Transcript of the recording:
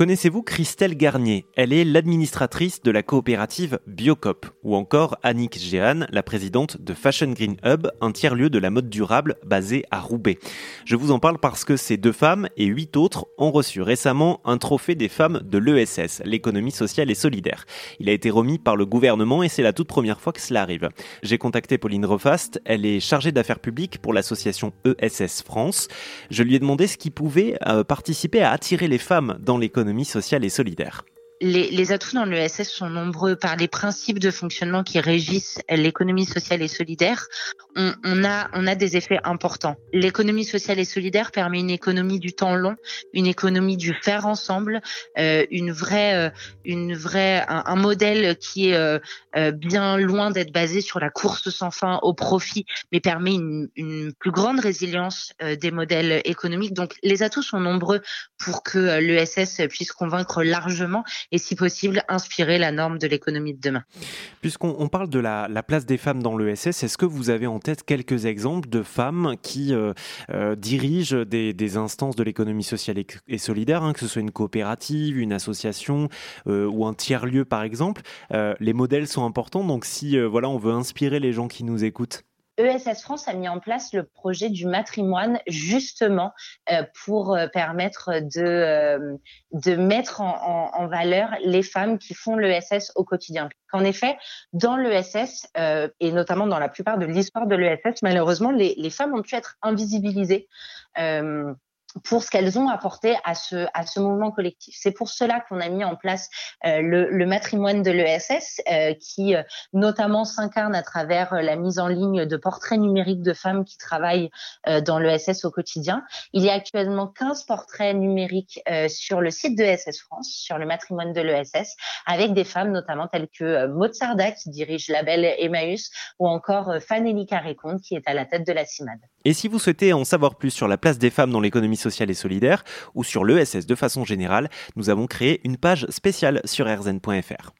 Connaissez-vous Christelle Garnier? Elle est l'administratrice de la coopérative Biocop, ou encore Annick Géhan, la présidente de Fashion Green Hub, un tiers-lieu de la mode durable basé à Roubaix. Je vous en parle parce que ces deux femmes et huit autres ont reçu récemment un trophée des femmes de l'ESS, l'économie sociale et solidaire. Il a été remis par le gouvernement et c'est la toute première fois que cela arrive. J'ai contacté Pauline Refast, elle est chargée d'affaires publiques pour l'association ESS France. Je lui ai demandé ce qui pouvait euh, participer à attirer les femmes dans l'économie sociale et solidaire les, atouts dans l'ESS sont nombreux par les principes de fonctionnement qui régissent l'économie sociale et solidaire. On, a, on a des effets importants. L'économie sociale et solidaire permet une économie du temps long, une économie du faire ensemble, euh, une vraie, euh, une vraie, un, modèle qui est euh, bien loin d'être basé sur la course sans fin au profit, mais permet une, une plus grande résilience des modèles économiques. Donc, les atouts sont nombreux pour que l'ESS puisse convaincre largement et si possible inspirer la norme de l'économie de demain. Puisqu'on parle de la, place des femmes dans l'ESS, est-ce que vous avez en tête quelques exemples de femmes qui euh, euh, dirigent des, instances de l'économie sociale et, solidaire, hein, que ce soit une coopérative, une association euh, ou un tiers-lieu par exemple Les modèles sont importants, donc si voilà, on veut inspirer les gens qui nous écoutent. ESS France a mis en place le projet du matrimoine justement euh, pour euh, permettre de, euh, de mettre en, valeur les femmes qui font l'ESS au quotidien. En effet, dans l'ESS, et notamment dans la plupart de l'histoire de l'ESS, malheureusement, les, femmes ont pu être invisibilisées pour ce qu'elles ont apporté à ce, à ce mouvement collectif. C'est pour cela qu'on a mis en place euh, le, le, matrimoine de l'ESS, euh, qui euh, notamment s'incarne à travers la mise en ligne de portraits numériques de femmes qui travaillent dans l'ESS au quotidien. Il y a actuellement 15 portraits numériques sur le site de l'ESS France, sur le matrimoine de l'ESS, avec des femmes notamment telles que Maud Sarda, qui dirige la belle Emmaüs, ou encore Fanelli Carré-Comte, qui est à la tête de la CIMAD. Et si vous souhaitez en savoir plus sur la place des femmes dans l'économie sociale et solidaire ou sur l'ESS de façon générale, nous avons créé une page spéciale sur rzn.fr.